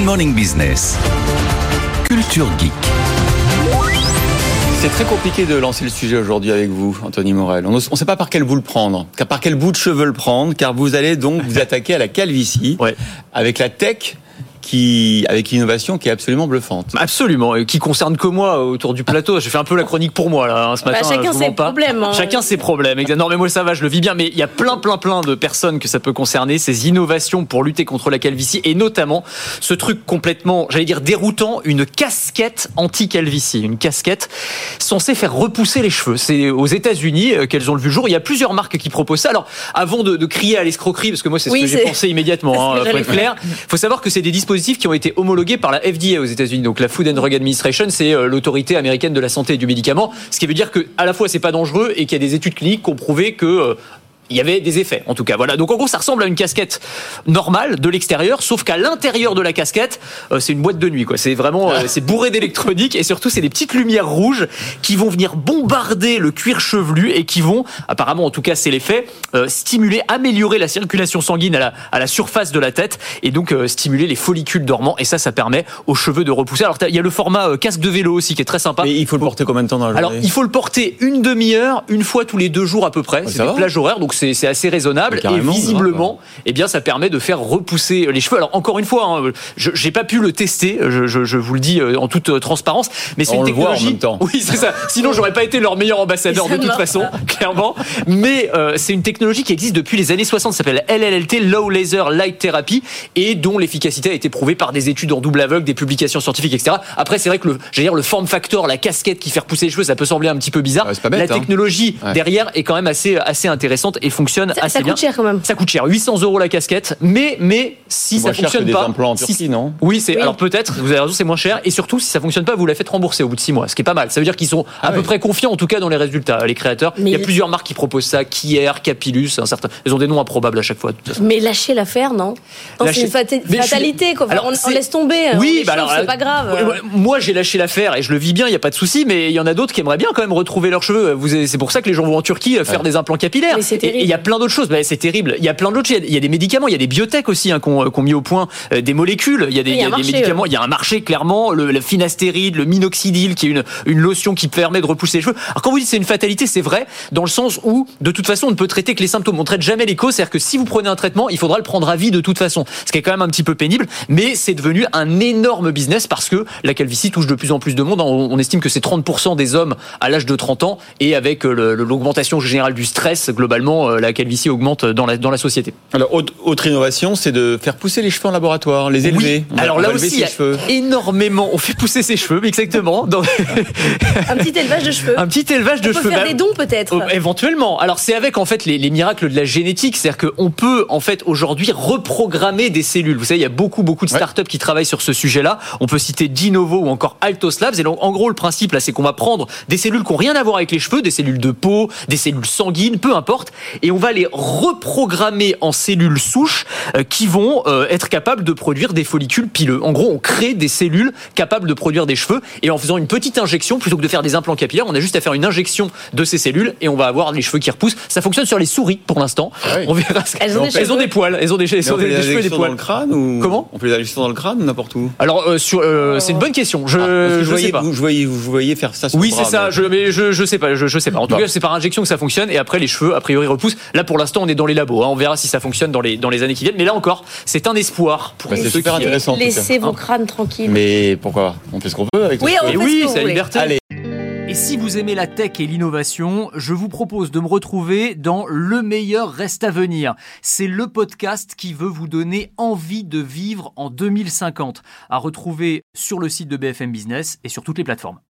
Good Morning Business. Culture Geek. C'est très compliqué de lancer le sujet aujourd'hui avec vous, Anthony Morel. On ne sait pas par quel bout le prendre, car par quel bout de cheveux le prendre, car vous allez donc vous attaquer à la calvitie Ouais. avec la tech qui, avec l'innovation qui est absolument bluffante. Absolument, et qui concerne que moi autour du plateau. J'ai fait un peu la chronique pour moi là hein, ce Bah, matin. chacun je vous ses problèmes, hein. Chacun ses problèmes. Non mais moi ça va, je le vis bien. Mais il y a plein, plein, plein de personnes que ça peut concerner. Ces innovations pour lutter contre la calvitie et notamment ce truc complètement, j'allais dire déroutant, une casquette anti-calvitie, une casquette censée faire repousser les cheveux. C'est aux États-Unis euh, qu'elles ont le vu le jour. Il y a plusieurs marques qui proposent ça. Alors avant de, de crier à l'escroquerie, parce que moi c'est ce Oui, que j'ai pensé immédiatement, hein, pour être clair. faut savoir que c'est des dispositifs qui ont été homologués par la FDA aux États-Unis. Donc la Food and Drug Administration, c'est euh, l'autorité américaine de la santé et du médicament. Ce qui veut dire que à la fois c'est pas dangereux et qu'il y a des études cliniques qui ont prouvé que euh, il y avait des effets, en tout cas. Voilà. Donc en gros, ça ressemble à une casquette normale de l'extérieur, sauf qu'à l'intérieur de la casquette, euh, c'est une boîte de nuit. Quoi. C'est vraiment, euh, c'est bourré d'électronique et surtout, c'est des petites lumières rouges qui vont venir bombarder le cuir chevelu et qui vont, apparemment, en tout cas, c'est l'effet, euh, stimuler, améliorer la circulation sanguine à la, à la surface de la tête et donc stimuler les follicules dormants. Et ça, ça permet aux cheveux de repousser. Alors, il y a le format casque de vélo aussi qui est très sympa. Mais il faut le porter combien de temps dans la Alors, journée? il faut le porter une demi-heure, une fois tous les deux jours à peu près. ça c'est des va? plages horaires, donc c'est c'est assez raisonnable. Mais Et visiblement, eh bien, ça permet de faire repousser les cheveux. Alors, encore une fois, hein, je j'ai pas pu le tester, je, je- je vous le dis euh, en toute euh, transparence, mais c'est On une le voit en technologie. même temps. Oui, c'est ça. Sinon, j'aurais pas été leur meilleur ambassadeur de toute marche façon, clairement. Mais euh, c'est une technologie qui existe depuis les années 60, ça s'appelle LLLT, Low Laser Light Therapy, et dont l'efficacité a été prouvée par des études en double aveugle, des publications scientifiques, etc. Après, c'est vrai que le, j'allais dire, le form factor, la casquette qui fait repousser les cheveux, ça peut sembler un petit peu bizarre. Ouais, c'est pas bête, la hein. technologie Ouais. derrière est quand même assez, assez intéressante et fonctionne Ça, assez ça bien. coûte cher quand même. Ça coûte cher, 800 euros la casquette, mais mais si ça cher que fonctionne des pas, implants en si- Turquie, non? Oui, c'est Oui. alors peut-être. Vous avez raison, c'est moins cher et surtout si ça fonctionne pas, vous la faites rembourser au bout de six mois, ce qui est pas mal. Ça veut dire qu'ils sont à Ah peu oui. près confiants en tout cas dans les résultats, les créateurs. Mais il y a il- plusieurs marques qui proposent ça, Kier, Capilus, un certain. Ils ont des noms improbables à chaque fois. Mais lâcher l'affaire, non? Non, Lâcher- C'est une suis- fatalité, quoi. Enfin, Alors, on, laisse tomber. Oui, on est bah c'est pas grave. moi j'ai lâché l'affaire et je le vis bien, il y a pas de souci, mais il y en a d'autres qui aimeraient bien quand même retrouver leurs cheveux. C'est pour ça que les gens vont en Turquie euh, faire des implants capillaires. Mais c'est terrible. Et il y a plein d'autres choses. Bah, c'est terrible. Il y a plein d'autres choses. Il y a- des médicaments, il y a des biotech aussi hein, ont, qui ont mis au point euh, des molécules. Il y a des, y a y a des marché, médicaments. ouais. Il y a un marché clairement. Le, le finastéride, le minoxidil, qui est une, une lotion qui permet de repousser les cheveux. Alors quand vous dites c'est une fatalité, c'est vrai dans le sens où de toute façon on ne peut traiter que les symptômes. On traite jamais les causes. C'est-à-dire que si vous prenez un traitement, il faudra le prendre à vie de toute façon. Ce qui est quand même un petit peu pénible, mais c'est devenu un énorme business parce que la calvitie touche de plus en plus de monde. On, estime que c'est 30% des hommes à l'âge de 30 ans et avec euh, l'augmentation générale du stress, globalement, euh, la calvitie augmente dans la, dans la société. Alors, autre, autre innovation, c'est de faire pousser les cheveux en laboratoire, les élever. Va- Alors là aussi, il y ses a cheveux. énormément. On fait pousser ses cheveux, exactement. Dans Un petit élevage de cheveux. un petit élevage de on peut cheveux. faire Bah, des dons peut-être. Oh, éventuellement. Alors c'est avec en fait les, les miracles de la génétique, c'est-à-dire qu'on peut en fait aujourd'hui reprogrammer des cellules. Vous savez, il y a beaucoup beaucoup de Ouais. startups qui travaillent sur ce sujet-là. On peut citer Dinovo ou encore Altos Labs. Et donc en gros le principe là, c'est qu'on va prendre des cellules qui n'ont rien à voir avec les cheveux, des cellules de peau, des cellules sanguines, peu importe, et on va les reprogrammer en cellules souches euh, qui vont euh, être capables de produire des follicules pileux. En gros, on crée des cellules capables de produire des cheveux et en faisant une petite injection plutôt que de faire des implants capillaires, on a juste à faire une injection de ces cellules et on va avoir les cheveux qui repoussent. Ça fonctionne sur les souris pour l'instant. Ah oui. On verra. Ce Elles ont des elles ont cheveux. des poils. Elles ont des, elles Mais ont on des, fait des les cheveux et des dans poils. le crâne ou Comment On fait les injections dans le crâne ou n'importe où? Alors euh, sur, euh, c'est une bonne question. Je, Ah, je sais voyais, pas. vous, je voyais, vous voyez faire ça sur Oui, c'est ça. mais- Je, mais je, je sais pas. Je, je sais pas. En tout cas, c'est par injection que ça fonctionne. Et après, les cheveux, a priori, Là, pour l'instant, on est dans les labos. hein. On verra si ça fonctionne dans les dans les années qui viennent. Mais là encore, c'est un espoir pour Bah, ceux c'est super qui- intéressant. Laissez vos crânes tranquilles. Mais pourquoi On fait ce qu'on peut avec Oui, les on. Et oui, c'est la liberté. Allez. Et si vous aimez la tech et l'innovation, je vous propose de me retrouver dans Le meilleur reste à venir. C'est le podcast qui veut vous donner envie de vivre en 2050, à retrouver sur le site de BFM Business et sur toutes les plateformes.